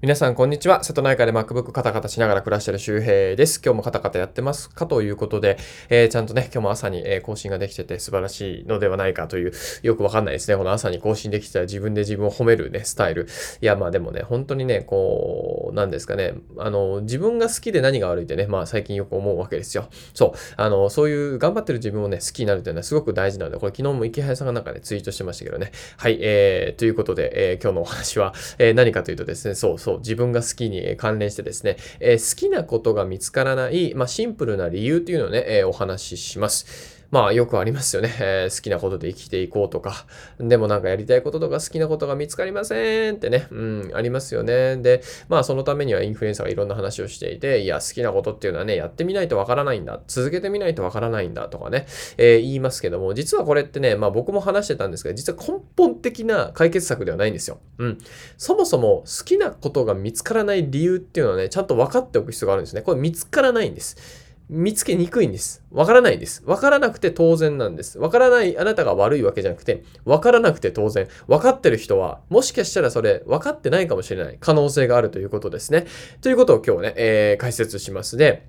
皆さん、こんにちは。瀬戸内海で MacBook カタカタしながら暮らしてる周平です。今日もカタカタやってますかということで、えー、ちゃんとね、今日も朝に、え、更新ができてて素晴らしいのではないかという、よくわかんないですね。この朝に更新できてたら自分で自分を褒めるね、スタイル。いや、まあでもね、本当にね、こう、なんですかね、あの、自分が好きで何が悪いってね、まあ最近よく思うわけですよ。そう。あの、そういう頑張ってる自分をね、好きになるというのはすごく大事なので、これ昨日も池原さんがなんかね、ツイートしてましたけどね。はい、えー、ということで、えー、今日のお話は、えー、何かというとですね、そうそう、自分が好きに関連してですね、えー、好きなことが見つからない、まあ、シンプルな理由というのをね、えー、お話しします。まあよくありますよね、えー、好きなことで生きていこうとか、でもなんかやりたいこととか好きなことが見つかりませんってね、うん、ありますよね。で、まあそのためにはインフルエンサーがいろんな話をしていて、いや、好きなことっていうのはね、やってみないとわからないんだ、続けてみないとわからないんだとかね、えー、言いますけども、実はこれってね、まあ僕も話してたんですけど、実は根本的な解決策ではないんですよ。うん。そもそも好きなことが見つからない理由っていうのはね、ちゃんと分かっておく必要があるんですね。これ見つからないんです。見つけにくいんです。わからないんです。わからなくて当然なんです。わからないあなたが悪いわけじゃなくて、わからなくて当然。わかってる人は、もしかしたらそれ分かってないかもしれない可能性があるということですね。ということを今日ね、えー、解説しますで、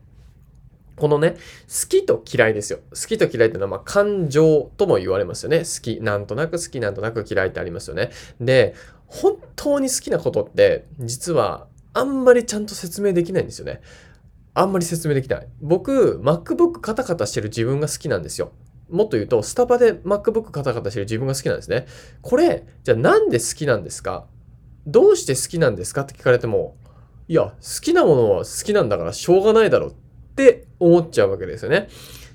このね、好きと嫌いですよ。好きと嫌いっていうのは、まあ、感情とも言われますよね。好き、なんとなく好き、なんとなく嫌いってありますよね。で、本当に好きなことって、実はあんまりちゃんと説明できないんですよね。あんまり説明できない。僕、MacBook カタカタしてる自分が好きなんですよ。もっと言うと、スタバで MacBook カタカタしてる自分が好きなんですね。これ、じゃあなんで好きなんですか？どうして好きなんですかって聞かれても、いや、好きなものは好きなんだからしょうがないだろって思っちゃうわけですよね。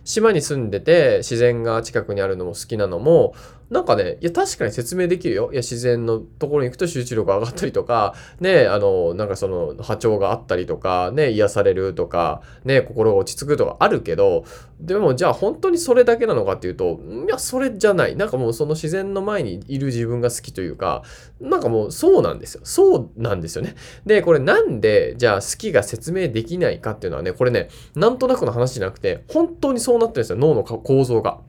島に住んでて自然が近くにあるのも好きなのもなんかね、いや、確かに説明できるよ。いや、自然のところに行くと集中力が上がったりとか、ね、あの、なんかその波長があったりとか、ね、癒されるとか、ね、心が落ち着くとかあるけど、でもじゃあ本当にそれだけなのかっていうと、いや、それじゃない。なんかもうその自然の前にいる自分が好きというか、なんかもうそうなんですよ。そうなんですよね。で、これなんで、じゃあ好きが説明できないかっていうのはね、これね、なんとなくの話じゃなくて、本当にそうなってるんですよ。脳の構造が。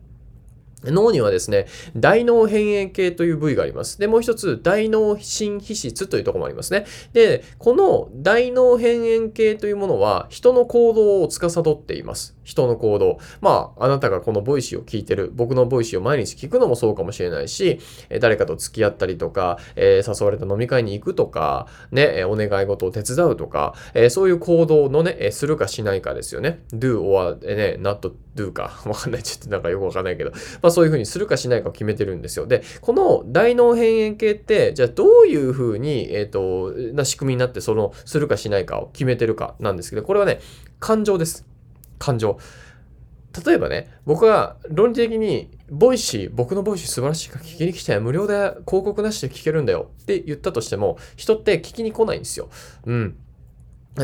脳にはですね、大脳辺縁系という部位があります。で、もう一つ、大脳新皮質というところもありますね。で、この大脳辺縁系というものは、人の行動を司っています。人の行動。まあ、あなたがこの Voicyを聞いてる、僕の Voicyを毎日聞くのもそうかもしれないし、誰かと付き合ったりとか、えー、誘われた飲み会に行くとか、ね、お願い事を手伝うとか、えー、そういう行動のね、するかしないかですよね。do or ね、not do か。わかんない。ちょっとなんかよくわかんないけど。まあそういうふうにするかしないかを決めてるんですよ。で、この大脳辺縁系って、じゃあどういうふうに、えっ、ー、と、な仕組みになって、その、するかしないかを決めてるかなんですけど、これはね、感情です。感情。例えばね、僕は論理的に、 Voicy、僕の Voicy 素晴らしいから聞きに来て、無料で広告なしで聞けるんだよって言ったとしても、人って聞きに来ないんですよ。うん。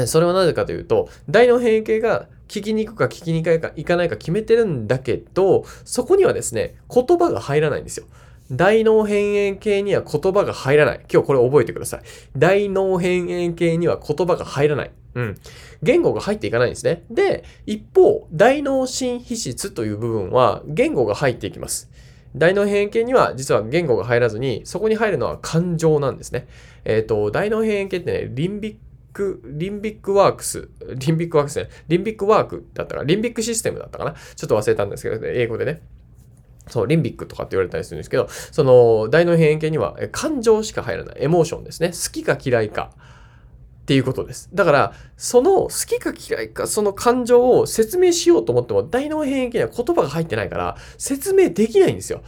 それはなぜかというと、大脳辺縁系が聞きに行くか聞きに行かか行かないか決めてるんだけど、そこにはですね、言葉が入らないんですよ。大脳辺縁系には言葉が入らない。今日これ覚えてください。大脳辺縁系には言葉が入らない。うん。言語が入っていかないんですね。で、一方、大脳新皮質という部分は言語が入っていきます。大脳辺縁系には実は言語が入らずに、そこに入るのは感情なんですね。えっ、ー、と、大脳辺縁系ってね、 limbic、limbic works、limbic works ね、 limbic work だったか limbic system だったかな？ちょっと忘れたんですけど、ね英語でね。そう、リンビックとかって言われたりするんですけど、その、大脳辺縁系には感情しか入らない。エモーションですね。好きか嫌いか。っていうことです。だから、その好きか嫌いか、その感情を説明しようと思っても、大脳辺縁系には言葉が入ってないから、説明できないんですよ。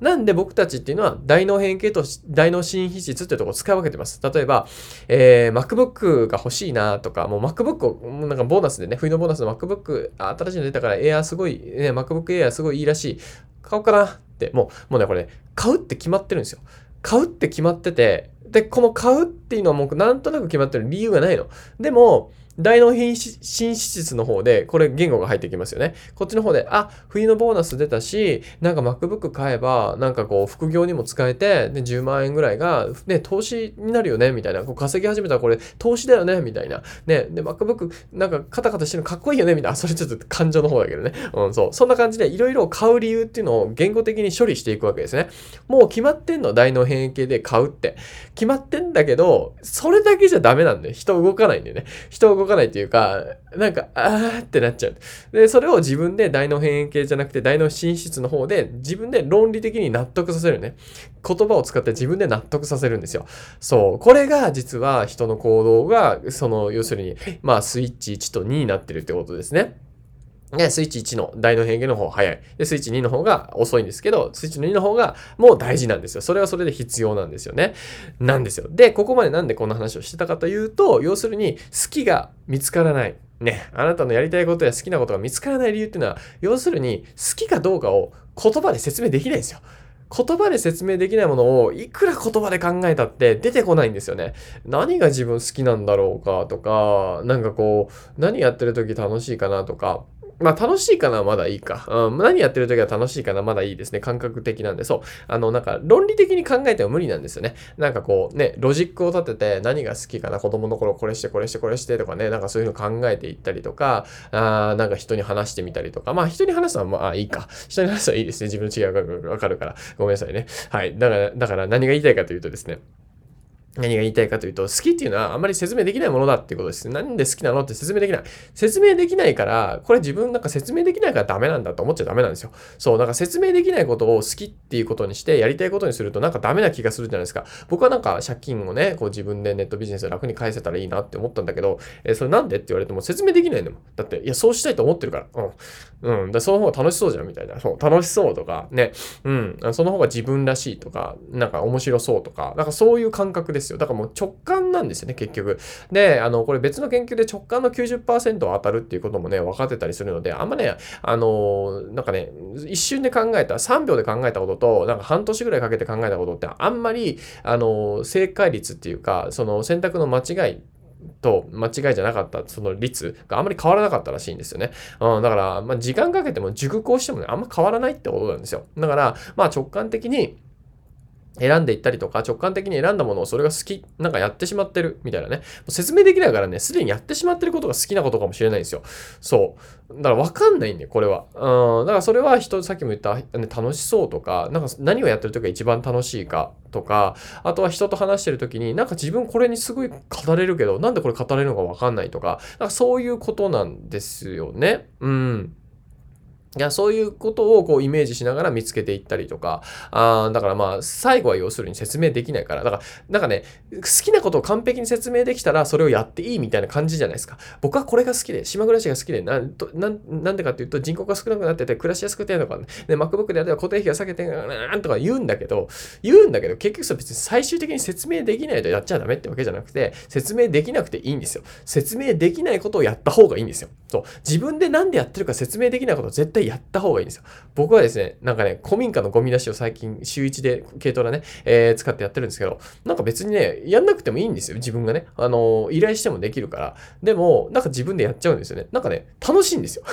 なんで僕たちっていうのは大脳変形と大脳新皮質っていうところを使い分けてます。例えば、えー、MacBook が欲しいなとか、もう MacBook を、なんかボーナスでね、冬のボーナスの MacBook、新しいの出たから Air すごい、ね、MacBook Air すごいいいらしい。買おうかなって、もう、もうね、これ、ね、買うって決まってるんですよ。買うって決まってて、で、この買うっていうのはもうなんとなく決まってる理由がないの。でも、大脳品新脂質の方で、これ言語が入ってきますよね。こっちの方で、あ、冬のボーナス出たし、なんか MacBook 買えば、なんかこう、副業にも使えて、で、10万円ぐらいが、ね、投資になるよね、みたいな。こう稼ぎ始めたらこれ、投資だよね、みたいな。ね、で、MacBook、なんかカタカタしてるのかっこいいよね、みたいな。それちょっと感情の方だけどね。うん、そう。そんな感じで、いろいろ買う理由っていうのを言語的に処理していくわけですね。もう決まってんの、大脳変異系で買うって。決まってんだけど、それだけじゃダメなんだよ。人動かないんだよね。人動かないっていうか、なんか、あーってなっちゃう。で、それを自分で大脳変異系じゃなくて大脳進出の方で自分で論理的に納得させるね。言葉を使って自分で納得させるんですよ。そう。これが実は人の行動が、その、要するに、まあ、スイッチ1と2になってるってことですね。ね、スイッチ1の大の変形の方が早い。で、スイッチ2の方が遅いんですけど、スイッチの2の方がもう大事なんですよ。それはそれで必要なんですよね。なんですよ。で、ここまでなんでこんな話をしてたかというと、要するに、好きが見つからない。ね、あなたのやりたいことや好きなことが見つからない理由っていうのは、要するに、好きかどうかを言葉で説明できないんですよ。言葉で説明できないものをいくら言葉で考えたって出てこないんですよね。何が自分好きなんだろうかとか、なんかこう、何やってる時楽しいかなとか、まあ楽しいかなまだいいか。うん、何やってる時は楽しいかなまだいいですね。感覚的なんで。そう。あの、なんか論理的に考えても無理なんですよね。なんかこうね、ロジックを立てて何が好きかな子供の頃これしてこれしてこれしてとかね、なんかそういうの考えていったりとか、あなんか人に話してみたりとか。まあ人に話すのはまあいいか。人に話すのはいいですね。自分の違いがわかるから。ごめんなさいね。はい。だから、だから何が言いたいかというとですね。何が言いたいかというと、好きっていうのはあんまり説明できないものだっていうことです。なんで好きなのって説明できない。説明できないから、これ自分なんか説明できないからダメなんだと思っちゃダメなんですよ。そう、なんか説明できないことを好きっていうことにして、やりたいことにするとなんかダメな気がするじゃないですか。僕はなんか借金をね、こう自分でネットビジネスで楽に返せたらいいなって思ったんだけど、えそれなんでって言われても説明できないんだもん。だって、いや、そうしたいと思ってるから。うん。うん。だその方が楽しそうじゃんみたいな。そう、楽しそうとか、ね。うん。その方が自分らしいとか、なんか面白そうとか、なんかそういう感覚でですよ。だからもう直感なんですよね、結局。で、あの、これ別の研究で直感の90%当たるっていうこともね、分かってたりするので、あんまね、あの、なんかね、一瞬で考えた、3秒で考えたことと、なんか半年ぐらいかけて考えたことって、あんまり、あの、正解率っていうか、その選択の間違いと間違いじゃなかったその率があんまり変わらなかったらしいんですよね。うん、だから、まあ、時間かけても熟考してもね、あんま変わらないってことなんですよ。だから、まあ直感的に選んでいったりとか、直感的に選んだものをそれが好き、なんかやってしまってるみたいなね。説明できないからね、すでにやってしまってることが好きなことかもしれないんですよ。そう。だから分かんないんだよ、これは。うん。だからそれは人、さっきも言った、ね、楽しそうとか、なんか何をやってる時が一番楽しいかとか、あとは人と話してる時に、なんか自分これにすごい語れるけど、なんでこれ語れるのか分かんないとか、なんかそういうことなんですよね。うん。いやそういうことをこうイメージしながら見つけていったりとか、あだからまあ最後は要するに説明できないから、だからなんかね、好きなことを完璧に説明できたらそれをやっていいみたいな感じじゃないですか。僕はこれが好きで、島暮らしが好きで、なんとなんでかっていうと人口が少なくなってて暮らしやすくてとかね、で MacBook であれば固定費が下げてなんとか言うんだけど、言うんだけど結局それ別に最終的に説明できないとやっちゃダメってわけじゃなくて、説明できなくていいんですよ。説明できないことをやった方がいいんですよ。そう。自分で何でやってるか説明できないことを絶対やった方がいいんですよ。僕はですね、なんかね、古民家のゴミ出しを最近週1で軽トラね、えー、使ってやってるんですけど、なんか別にね、やんなくてもいいんですよ、自分がね。あのー、依頼してもできるから。でも、なんか自分でやっちゃうんですよね。なんかね、楽しいんですよ。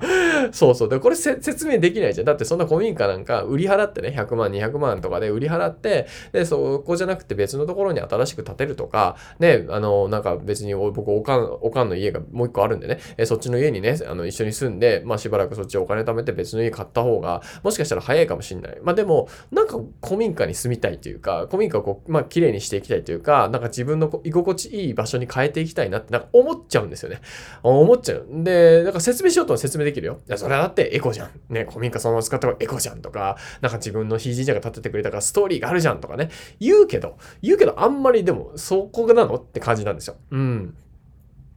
そうそう。で、これ説明できないじゃん。だってそんな古民家なんか売り払ってね、100万、200万とかで売り払って、で、そこじゃなくて別のところに新しく建てるとか、ね、あのー、なんか別に僕、おかん、おかんの家がもう一個あるんでね、えそっちの家にね、あの、一緒に住んで、まあしばらくそっちお金貯めて別の家買った方が、もしかしたら早いかもしんない。まあでも、なんか古民家に住みたいというか、古民家をこう、まあ綺麗にしていきたいというか、なんか自分の居心地いい場所に変えていきたいなって、なんか思っちゃうんですよね。思っちゃう。で、なんか説明しようと説明できるよ。いや、それはだってエコじゃん。ね、古民家そのまま使った方がエコじゃんとか、なんか自分のひいじいちゃんが建ててくれたからストーリーがあるじゃんとかね。言うけど、言うけどあんまりでも、そこなのって感じなんですよ。うん。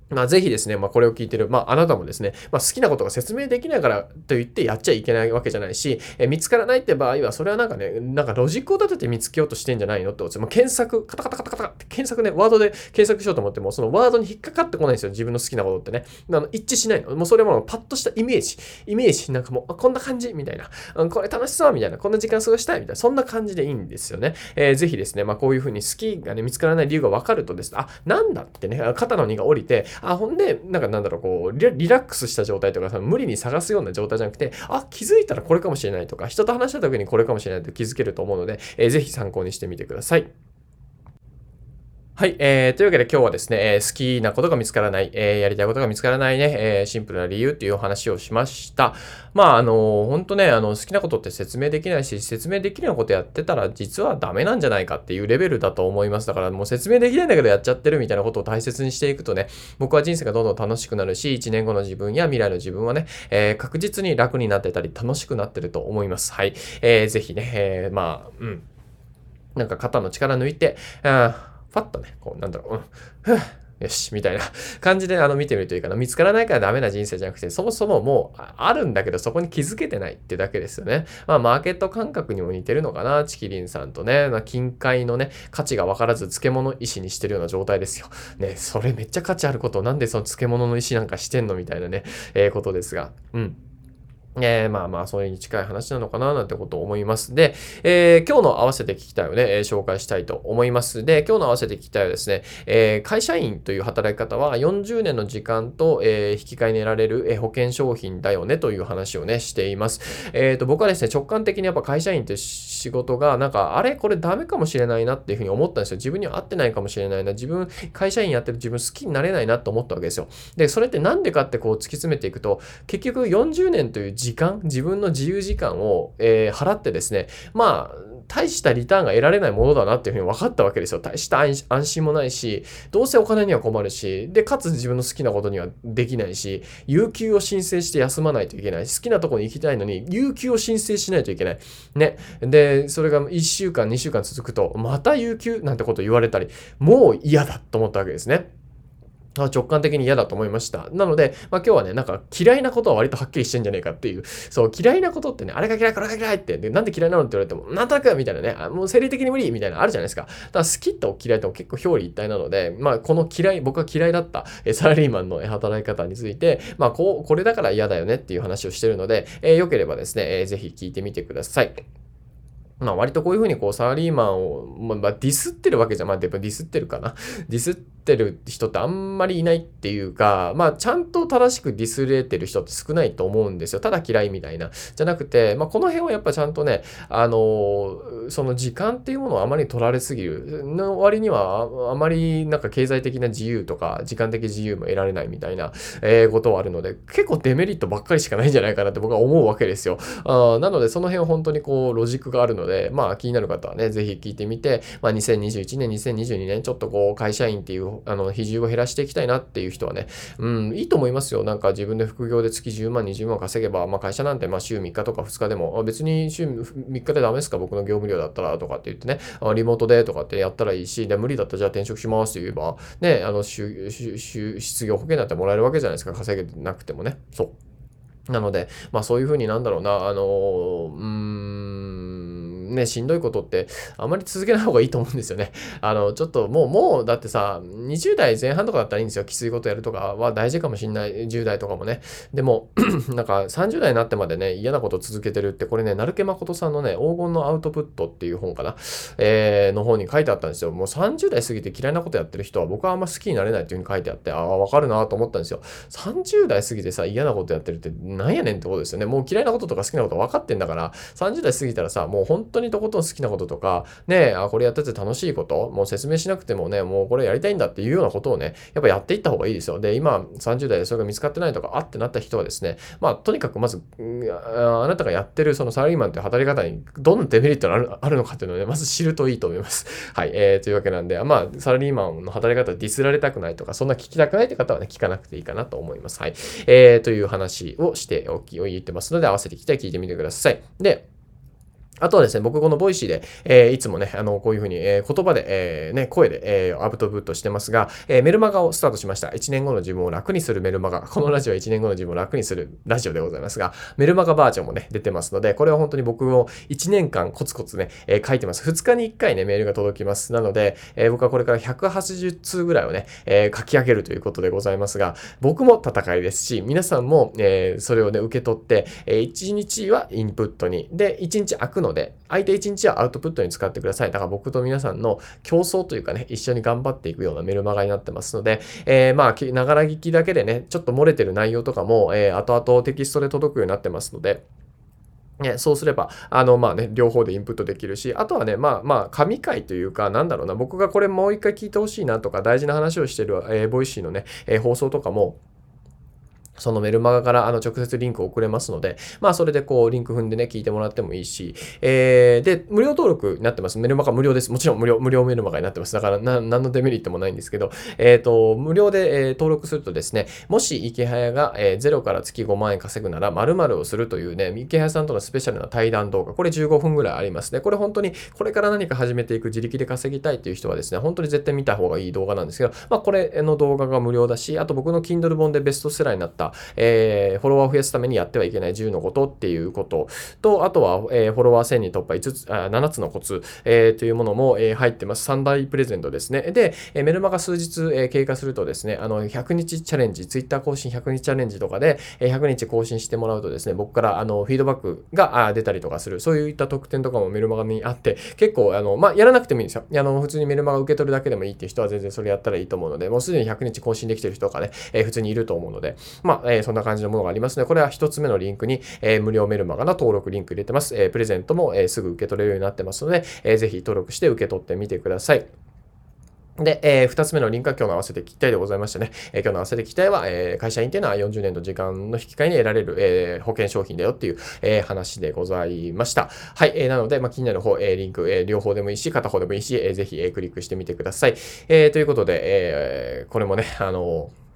まあ、ぜひですね、まあ、これを聞いてる、まあ、あなたもですね、まあ、好きなことが説明できないからと言ってやっちゃいけないわけじゃないし、え見つからないって場合は、それはなんかね、なんかロジックを立てて見つけようとしてんじゃないのってことです。まあ、検索、カタカタカタカタって検索ね、ワードで検索しようと思っても、そのワードに引っかかってこないんですよ、自分の好きなことってね。あの一致しないの。もうそれもパッとしたイメージ、イメージ、なんかもう、こんな感じみたいな、うん、これ楽しそうみたいな、こんな時間過ごしたいみたいな、そんな感じでいいんですよね。えー、ぜひですね、まあ、こういうふうに好きがね、見つからない理由が分かるとですね、あ、なんだってね、肩の荷が降りて、あ、ほんで、なんかなんだろう、こうリ、リラックスした状態とかさ、無理に探すような状態じゃなくて、あ、気づいたらこれかもしれないとか、人と話した時にこれかもしれないと気づけると思うので、えー、ぜひ参考にしてみてください。はい。えー、というわけで今日はですね、えー、好きなことが見つからない、えー、やりたいことが見つからないね、えー、シンプルな理由っていうお話をしました。まあ、あのー、本当ね、あの、好きなことって説明できないし、説明できるようなことやってたら実はダメなんじゃないかっていうレベルだと思います。だからもう説明できないんだけどやっちゃってるみたいなことを大切にしていくとね、僕は人生がどんどん楽しくなるし、1年後の自分や未来の自分はね、えー、確実に楽になってたり楽しくなってると思います。はい。えー、ぜひね、えー、まあ、うん。なんか肩の力抜いて、あパッとね、こう、なんだろう、うん、よし、みたいな 感じであの見てみるといいかな。見つからないからダメな人生じゃなくて、そもそももうあるんだけど、そこに気づけてないってだけですよね。まあ、マーケット感覚にも似てるのかな。チキリンさんとね、まあ、近海のね、価値が分からず漬物石にしてるような状態ですよ。ね、それめっちゃ価値あることなんでその漬物の石なんかしてんのみたいなね、えー、ことですが。うん。えー、まあまあ、それに近い話なのかななんてことを思います。で、えー、今日の合わせて聞きたいをね、えー、紹介したいと思います。で、今日の合わせて聞きたいはですね、え会社員という働き方は40年の時間と、え引き換えに得られる、え保険商品だよねという話をね、しています。えっ、と、僕はですね、直感的にやっぱ会社員って仕事が、なんか、あれ？これダメかもしれないなっていうふうに思ったんですよ。自分には合ってないかもしれないな。自分、会社員やってる自分好きになれないなと思ったわけですよ。で、それってなんでかってこう突き詰めていくと、結局40年という時間、自分の自由時間を、えー、払ってですね、まあ、大したリターンが得られないものだなっていうふうに分かったわけですよ。大した安心もないし、どうせお金には困るし、で、かつ自分の好きなことにはできないし、有給を申請して休まないといけない。好きなとこに行きたいのに、有給を申請しないといけない。ね。で、それが1週間、2週間続くと、また有給なんてこと言われたり、もう嫌だと思ったわけですね。直感的に嫌だと思いました。なので、まあ、今日はね、なんか嫌いなことは割とはっきりしてんじゃねえかっていう、そう、嫌いなことってね、あれが嫌い、これが嫌いって、で、なんで嫌いなのって言われても、なんとなくみたいなね、もう生理的に無理みたいなのあるじゃないですか。だから好きと嫌いと結構表裏一体なので、まあ、この嫌い、僕が嫌いだったえサラリーマンの働き方について、まあ、こう、これだから嫌だよねっていう話をしてるので、えー、よければですね、えー、ぜひ聞いてみてください。まあ割とこういうふうにこうサラリーマンを、まあ、ディスってるわけじゃ、まあディスってるかな。ディスってる人ってあんまりいないっていうか、まあちゃんと正しくディスれてる人って少ないと思うんですよ。ただ嫌いみたいな。じゃなくて、まあこの辺はやっぱちゃんとね、あの、その時間っていうものをあまり取られすぎる。の割にはあまりなんか経済的な自由とか時間的自由も得られないみたいな、え、ことはあるので、結構デメリットばっかりしかないんじゃないかなって僕は思うわけですよ。あなのでその辺は本当にこうロジックがあるので、まあ気になる方はね、ぜひ聞いてみて、まあ、2021年、2022年、ちょっとこう、会社員っていう、あの、比重を減らしていきたいなっていう人はね、うん、いいと思いますよ。なんか自分で副業で月10万、20万稼げば、まあ、会社なんて、まあ、週3日とか2日でも、別に週3日でダメですか僕の業務量だったらとかって言ってね、リモートでとかってやったらいいし、で、無理だったらじゃあ転職しますって言えば、ね、あの、失業保険だってもらえるわけじゃないですか。稼げなくてもね。そう。なので、まあそういうふうになんだろうな、あの、うーん、ね、しんどいことってあまり続けない方がいいと思うんですよね。あの、ちょっともう、もう、だってさ、20代前半とかだったらいいんですよ。きついことやるとかは大事かもしんない。10代とかもね。でも、なんか30代になってまでね、嫌なこと続けてるって、これね、成毛誠さんのね、黄金のアウトプットっていう本かな。えー、の方に書いてあったんですよ。もう30代過ぎて嫌いなことやってる人は僕はあんま好きになれないっていう風に書いてあって、ああ、わかるなと思ったんですよ。30代過ぎてさ、嫌なことやってるってなんやねんってことですよね。もう嫌いなこととか好きなこと分かってんだから、30代過ぎたらさ、もう本当当にとことん好きなこととか、ね、あ、これやってて楽しいこと、もう説明しなくてもね、もうこれやりたいんだっていうようなことをね、やっぱやっていった方がいいですよ。で、今、30代でそれが見つかってないとか、あってなった人はですね、まあ、とにかくまず、あなたがやってるそのサラリーマンという働き方にどんなデメリットがあるあるのかっていうのをね、まず知るといいと思います。はい。えー、というわけなんで、まあ、サラリーマンの働き方ディスられたくないとか、そんな聞きたくないって方はね、聞かなくていいかなと思います。はい。えー、という話をしておき言ってますので、合わせてきた聞いてみてください。で、あとはですね、僕この Voicyで、えー、いつもね、あの、こういうふうに、えー、言葉で、えー、ね、声で、えー、アウトプットしてますが、えー、メルマガをスタートしました。1年後の自分を楽にするメルマガ。このラジオは1年後の自分を楽にするラジオでございますが、メルマガバージョンもね、出てますので、これは本当に僕も1年間コツコツね、えー、書いてます。2日に1回ね、メールが届きます。なので、えー、僕はこれから180通ぐらいをね、えー、書き上げるということでございますが、僕も戦いですし、皆さんも、えー、それをね、受け取って、えー、1日はインプットに、で、1日空くのので、相手1日はアウトプットに使ってください。だから僕と皆さんの競争というかね、一緒に頑張っていくようなメルマガになってますので、えー、まあ、ながら聞きだけでね、ちょっと漏れてる内容とかも、えー、後々テキストで届くようになってますので、ね、そうすれば、あの、まあね、両方でインプットできるし、あとはね、まあまあ、神回というか、なんだろうな、僕がこれもう一回聞いてほしいなとか、大事な話をしてる、えー、 Voicyのね、えー、放送とかも、そのメルマガからあの直接リンクを送れますので、まあそれでこうリンク踏んでね、聞いてもらってもいいし、えー、で、無料登録になってます。メルマガ無料です。もちろん無料、無料メルマガになってます。だからな、何のデメリットもないんですけど、えっ、ー、と、無料で、えー、登録するとですね、もし池早が、えー、0から月5万円稼ぐなら〇〇をするというね、池早さんとのスペシャルな対談動画、これ15分ぐらいありますね。これ本当にこれから何か始めていく自力で稼ぎたいっていう人はですね、本当に絶対見た方がいい動画なんですけど、まあこれの動画が無料だし、あと僕の Kindle 本でベストセラーになった、えー、フォロワーを増やすためにやってはいけない10のことっていうことと、あとは、えー、フォロワー1000人突破5つ、あ7つのコツ、えー、というものも、えー、入ってます。3大プレゼントですね。で、えー、メルマガ数日、えー、経過するとですね、あの、100日チャレンジ、Twitter 更新100日チャレンジとかで、えー、100日更新してもらうとですね、僕からあのフィードバックが出たりとかする、そういった特典とかもメルマガにあって、結構、あの、まあ、やらなくてもいいんですよ。あの、普通にメルマガ受け取るだけでもいいっていう人は全然それやったらいいと思うので、もうすでに100日更新できてる人とかね、えー、普通にいると思うので、まあ、えー、そんな感じのものがありますね。これは1つ目のリンクに、えー、無料メルマガの登録リンク入れてます。え、プレゼントも、え、すぐ受け取れるようになってますので、えー、ぜひ登録して受け取ってみてください。で、えー、二つ目のリンクは今日の合わせて聞きたいでございましたね。えー、今日の合わせて聞きたいは、えー、会社員っていうのは40年の時間の引き換えに得られる、えー、保険商品だよっていう、えー、話でございました。はい、えー、なので、まあ、気になる方、えー、リンク、えー、両方でもいいし、片方でもいいし、えー、ぜひ、えー、クリックしてみてください。えー、ということで、えー、これもね、あのー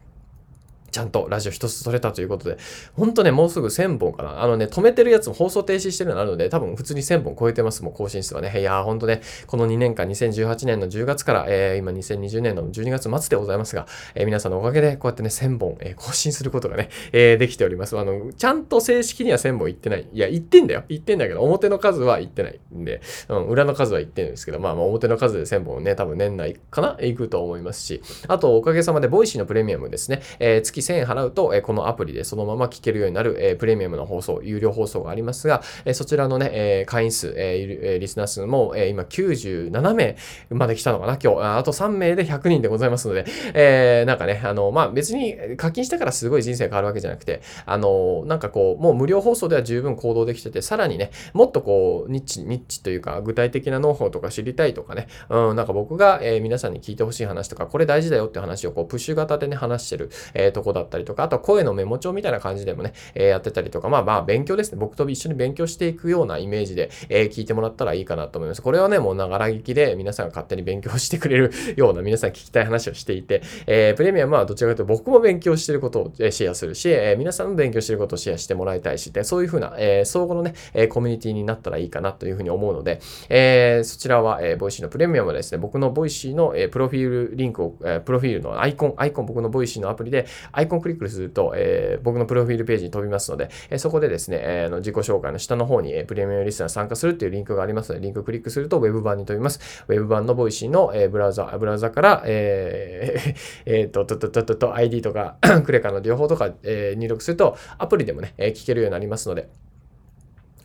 ちゃんとラジオ一つ取れたということで、ほんとね、もうすぐ1000本かな。あのね、止めてるやつも放送停止してるのあるので、多分普通に1000本超えてます、もう更新数はね。いやー、ほんとね、この2年間、2018年の10月から、えー、今2020年の12月末でございますが、えー、皆さんのおかげでこうやってね、1000本、えー、更新することがね、えー、できております。あの、ちゃんと正式には1000本いってない。いや、言ってんだよ。言ってんだけど、表の数は言ってないんで、うん、裏の数は言ってんですけど、まあまあ表の数で1000本ね、多分年内かな行くと思いますし、あと、おかげさまで、 Voicy のプレミアムですね、えー、月1000円払うと、えこのアプリでそのまま聞けるようになる、えプレミアムの放送、有料放送がありますが、えそちらのね、え会員数、えリスナー数も、え今97名まで来たのかな、今日。あと3名で100人でございますので、えー、なんかね、あの、まあ、別に課金したからすごい人生変わるわけじゃなくて、あの、なんかこう、もう無料放送では十分行動できてて、さらにね、もっとこう、ニッチ、ニッチというか、具体的なノウハウとか知りたいとかね、うん、なんか僕が、えー、皆さんに聞いてほしい話とか、これ大事だよって話をこう、プッシュ型でね、話してる、えー、とこだったりとか、あとは声のメモ帳みたいな感じでもね、えー、やってたりとか、まあまあ勉強ですね。僕と一緒に勉強していくようなイメージで、えー、聞いてもらったらいいかなと思います。これはね、もうながら聞きで皆さんが勝手に勉強してくれるような皆さん聞きたい話をしていて、えー、プレミアムはどちらかというと僕も勉強してることをシェアするし、えー、皆さんも勉強してることをシェアしてもらいたいし、でそういうふうな、えー、相互のね、えコミュニティになったらいいかなというふうに思うので、えー、そちらは、えー、 Voicy のプレミアムはですね、僕の Voicy の、えー、プロフィールリンクを、えー、プロフィールのアイコン、アイコン、僕の Voicy のアプリで、アイコンクリックすると、えー、僕のプロフィールページに飛びますので、えそこでですね、えー、の自己紹介の下の方に、えプレミアムリスナー参加するっていうリンクがありますので、リンククリックすると Web 版に飛びます。Web 版の Voicy の、えブラウザ、ブラウザから、えー、えー、と、と、と、と、と、と、ID とか クレカの情報とか、え、入力すると、アプリでもね、え聞けるようになりますので、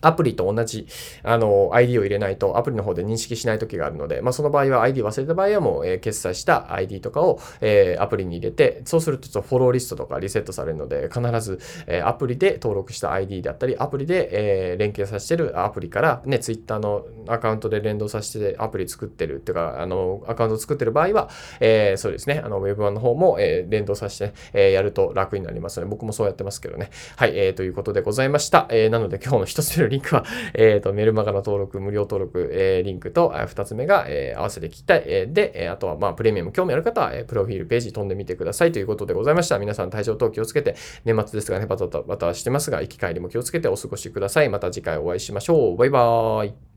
アプリと同じあの ID を入れないとアプリの方で認識しない時があるので、まあ、その場合は ID 忘れた場合はもう、えー、決済した ID とかを、えー、アプリに入れて、そうするとフォローリストとかリセットされるので、必ず、えー、アプリで登録した ID だったり、アプリで、えー、連携させてるアプリから、ね、Twitter のアカウントで連動させてアプリ作ってるっていうか、あの、アカウント作ってる場合は、えー、そうですね、あの、Web 版の方も、えー、連動させて、えー、やると楽になりますので、僕もそうやってますけどね。はい、えー、ということでございました。えー、なので今日の一つ目のリンクは、えっ、ー、と、メルマガの登録、無料登録、えー、リンクと、二つ目が、えー、合わせて聞きたい。えー、で、あとは、まあ、プレミアム興味ある方は、えプロフィールページ飛んでみてくださいということでございました。皆さん体調等気をつけて、年末ですがね、バタバタしてますが、行き帰りも気をつけてお過ごしください。また次回お会いしましょう。バイバーイ。